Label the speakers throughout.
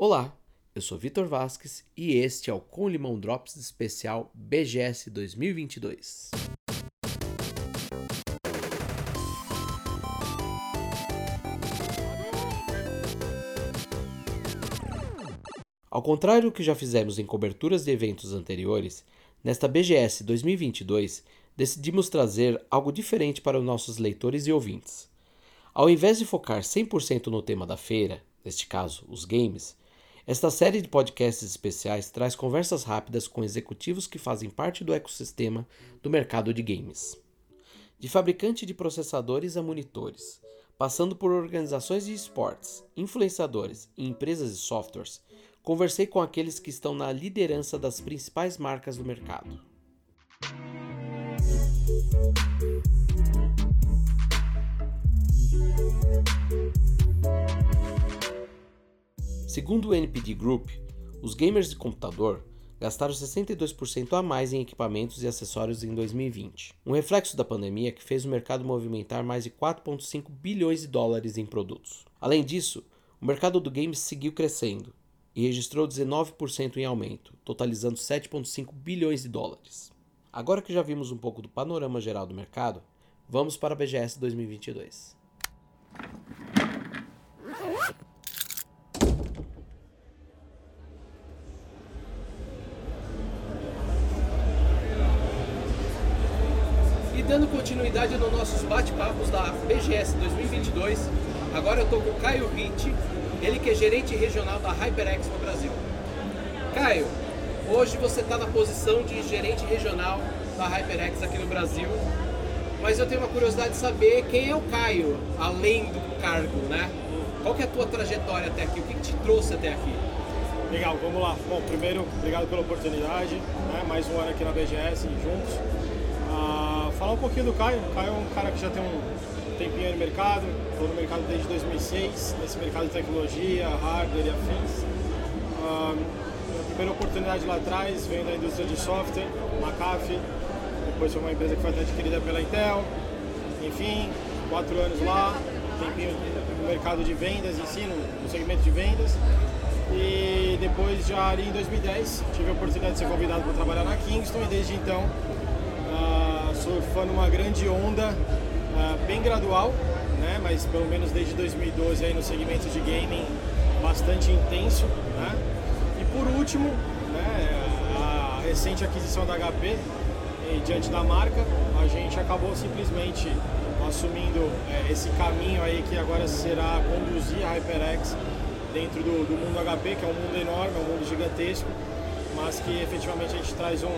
Speaker 1: Olá, eu sou Vitor Vasques e este é o Com Limão Drops especial BGS 2022. Ao contrário do que já fizemos em coberturas de eventos anteriores, nesta BGS 2022 decidimos trazer algo diferente para os nossos leitores e ouvintes. Ao invés de focar 100% no tema da feira, neste caso, os games, esta série de podcasts especiais traz conversas rápidas com executivos que fazem parte do ecossistema do mercado de games. De fabricante de processadores a monitores, passando por organizações de esportes, influenciadores e empresas de softwares, conversei com aqueles que estão na liderança das principais marcas do mercado. Segundo o NPD Group, os gamers de computador gastaram 62% a mais em equipamentos e acessórios em 2020, um reflexo da pandemia que fez o mercado movimentar mais de 4,5 bilhões de dólares em produtos. Além disso, o mercado do games seguiu crescendo e registrou 19% em aumento, totalizando 7,5 bilhões de dólares. Agora que já vimos um pouco do panorama geral do mercado, vamos para a BGS 2022. Continuidade nos nossos bate-papos da BGS 2022. Agora eu estou com o Caio Ritt, ele que é gerente regional da HyperX no Brasil. Caio, hoje você está na posição de gerente regional da HyperX aqui no Brasil, mas eu tenho uma curiosidade de saber quem é o Caio, além do cargo, né? Qual que é a tua trajetória até aqui? O que, que te trouxe até aqui?
Speaker 2: Legal, vamos lá. Bom, primeiro, obrigado pela oportunidade, né? mais um ano aqui na BGS juntos falar um pouquinho do Caio. O Caio é um cara que já tem um tempinho no mercado, estou no mercado desde 2006, nesse mercado de tecnologia, hardware e afins. a primeira oportunidade lá atrás veio da indústria de software, McAfee, depois foi uma empresa que foi adquirida pela Intel. Enfim, quatro anos lá, tempinho no mercado de vendas em si, no segmento de vendas. E depois, já ali em 2010, tive a oportunidade de ser convidado para trabalhar na Kingston e desde então surfando uma grande onda uh, bem gradual, né? mas pelo menos desde 2012 aí no segmento de gaming bastante intenso. Né? E por último, né, a recente aquisição da HP e diante da marca, a gente acabou simplesmente assumindo é, esse caminho aí que agora será conduzir a HyperX dentro do, do mundo HP, que é um mundo enorme, é um mundo gigantesco, mas que efetivamente a gente traz um,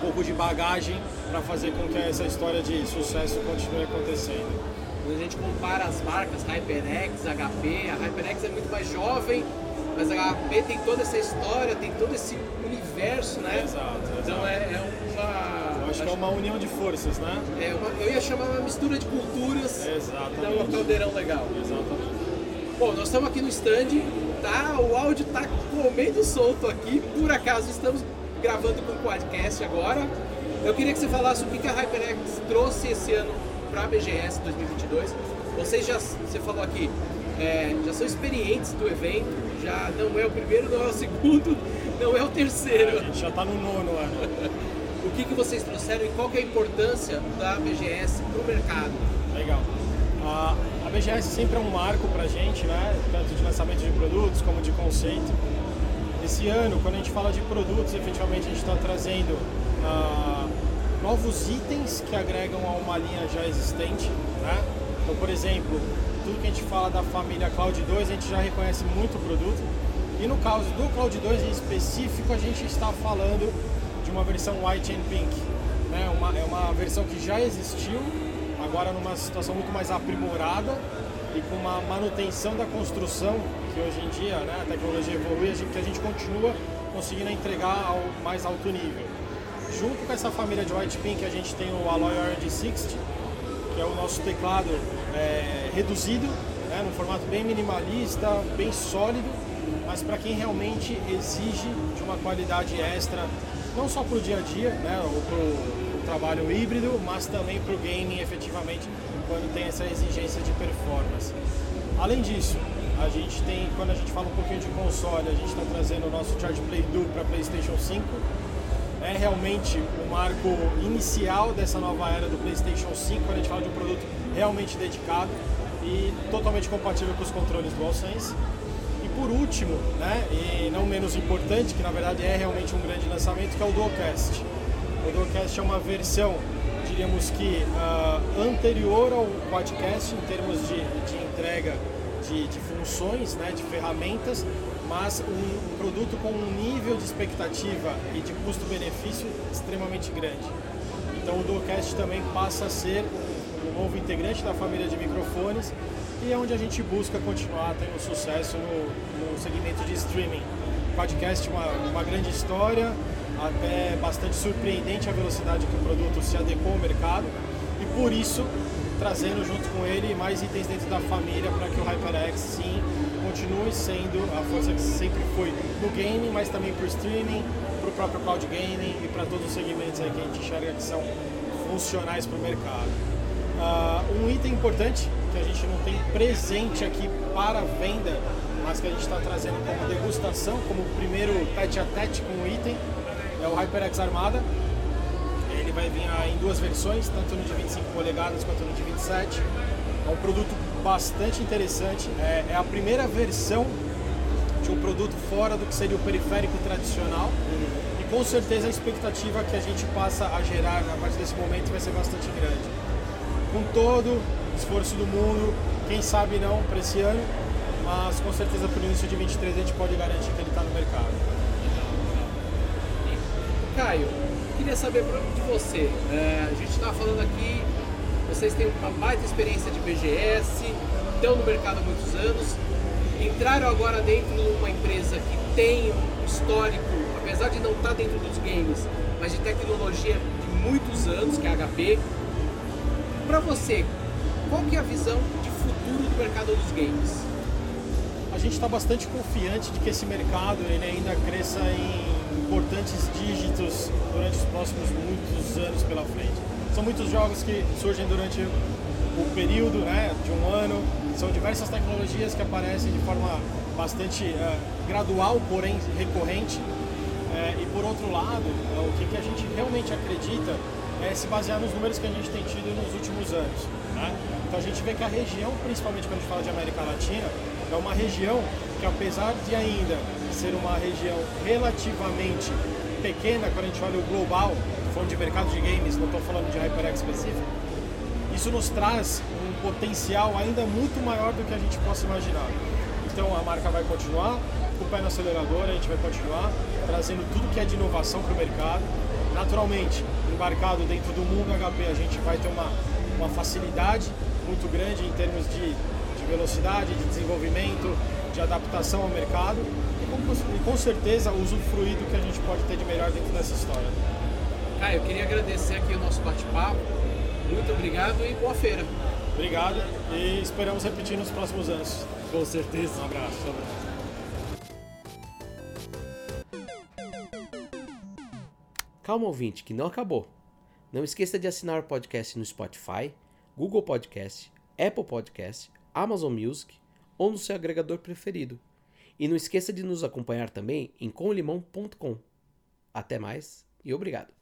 Speaker 2: um pouco de bagagem para fazer com que essa história de sucesso continue acontecendo.
Speaker 1: Quando a gente compara as marcas HyperX, HP, a HyperX é muito mais jovem, mas a HP tem toda essa história, tem todo esse universo, né?
Speaker 2: Exato.
Speaker 1: Então é, é, uma.
Speaker 2: Eu acho, que é uma união de forças, né?
Speaker 1: É uma, eu ia chamar uma mistura de culturas.
Speaker 2: Exatamente.
Speaker 1: Dá um caldeirão legal.
Speaker 2: Exatamente.
Speaker 1: Bom, nós estamos aqui no stand, tá? O áudio tá comendo solto aqui, por acaso estamos gravando com o podcast agora. Eu queria que você falasse o que a HyperX trouxe esse ano para a BGS 2022. Vocês já, você falou aqui, é, já são experientes do evento, já não é o primeiro, não é o segundo, não é o terceiro.
Speaker 2: A gente já está no nono ano.
Speaker 1: o que, que vocês trouxeram e qual que é a importância da BGS para o mercado?
Speaker 2: Legal. A, a BGS sempre é um marco para a gente, né? tanto de lançamento de produtos como de conceito. Esse ano, quando a gente fala de produtos, efetivamente a gente está trazendo uh, novos itens que agregam a uma linha já existente. Né? Então, por exemplo, tudo que a gente fala da família Cloud 2, a gente já reconhece muito o produto. E no caso do Cloud 2 em específico, a gente está falando de uma versão White and Pink. Né? Uma, é uma versão que já existiu, agora numa situação muito mais aprimorada e com uma manutenção da construção que hoje em dia né, a tecnologia evolui, que a gente continua conseguindo entregar ao mais alto nível. Junto com essa família de White Pink, a gente tem o Alloy RD60, que é o nosso teclado é, reduzido, né, num formato bem minimalista, bem sólido, mas para quem realmente exige de uma qualidade extra, não só para o dia a dia, né, ou para o trabalho híbrido, mas também para o gaming efetivamente, quando tem essa exigência de performance. Além disso, a gente tem, quando a gente fala um pouquinho de console, a gente está trazendo o nosso Charge Play Duo para PlayStation 5. É realmente o marco inicial dessa nova era do PlayStation 5, quando a gente fala de um produto realmente dedicado e totalmente compatível com os controles DualSense. E por último, né, e não menos importante, que na verdade é realmente um grande lançamento, que é o Dualcast. O Dualcast é uma versão, diríamos que uh, anterior ao podcast em termos de, de entrega de, de funções, né, de ferramentas, mas um produto com um nível de expectativa e de custo-benefício extremamente grande. Então o Dualcast também passa a ser um novo integrante da família de microfones e é onde a gente busca continuar tendo sucesso no, no segmento de streaming. Podcast uma, uma grande história, até bastante surpreendente a velocidade que o produto se adequou ao mercado e por isso trazendo junto com ele mais itens dentro da família para que o HyperX sim continue sendo a força que sempre foi no game, mas também para o streaming, para o próprio cloud gaming e para todos os segmentos aí que a gente enxerga que são funcionais para o mercado. Uh, um item importante que a gente não tem presente aqui para venda, mas que a gente está trazendo como degustação, como primeiro tete a tete com o item, é o HyperX Armada, ele vai vir em duas versões, tanto no de 25 polegadas quanto no de 27. É um produto bastante interessante. É, é a primeira versão de um produto fora do que seria o periférico tradicional. E com certeza a expectativa que a gente passa a gerar a partir desse momento vai ser bastante grande. Com todo o esforço do mundo, quem sabe não para esse ano, mas com certeza para o início de 23 a gente pode garantir que ele está no mercado.
Speaker 3: Caio, queria saber de você. É, a gente está falando aqui, vocês têm uma baita experiência de BGS, estão no mercado há muitos anos, entraram agora dentro de uma empresa que tem um histórico, apesar de não estar tá dentro dos games, mas de tecnologia de muitos anos, que é a HP. Para você, qual que é a visão de futuro do mercado dos games?
Speaker 2: A gente está bastante confiante de que esse mercado ele ainda cresça em importantes dígitos durante os próximos muitos anos pela frente. São muitos jogos que surgem durante o período né, de um ano, são diversas tecnologias que aparecem de forma bastante uh, gradual, porém recorrente. Uh, e por outro lado, uh, o que, que, a gente realmente acredita é se basear nos números que a gente tem tido nos últimos anos. Né? Então a gente vê que a região, principalmente quando a gente fala de América Latina, é uma região que apesar de ainda ser uma região relativamente pequena, quando a gente olha o global, falando de mercado de games, não estou falando de HyperX específico, isso nos traz um potencial ainda muito maior do que a gente possa imaginar. Então a marca vai continuar com o pé no acelerador, a gente vai continuar trazendo tudo que é de inovação para o mercado. Naturalmente, embarcado dentro do mundo HP, a gente vai ter uma, uma facilidade muito grande em termos de velocidade de desenvolvimento, de adaptação ao mercado e com, e com certeza usufruir do que a gente pode ter de melhor dentro dessa história.
Speaker 3: Caio, eu queria agradecer aqui o nosso bate-papo. Muito obrigado e boa feira.
Speaker 2: Obrigado e esperamos repetir nos próximos anos.
Speaker 3: Com certeza.
Speaker 2: Um abraço. Um abraço.
Speaker 1: Calma, ouvinte, que não acabou. Não esqueça de assinar o podcast no Spotify, Google Podcast, Apple Podcast Amazon Music ou no seu agregador preferido. E não esqueça de nos acompanhar também em comlimão.com. Até mais e obrigado.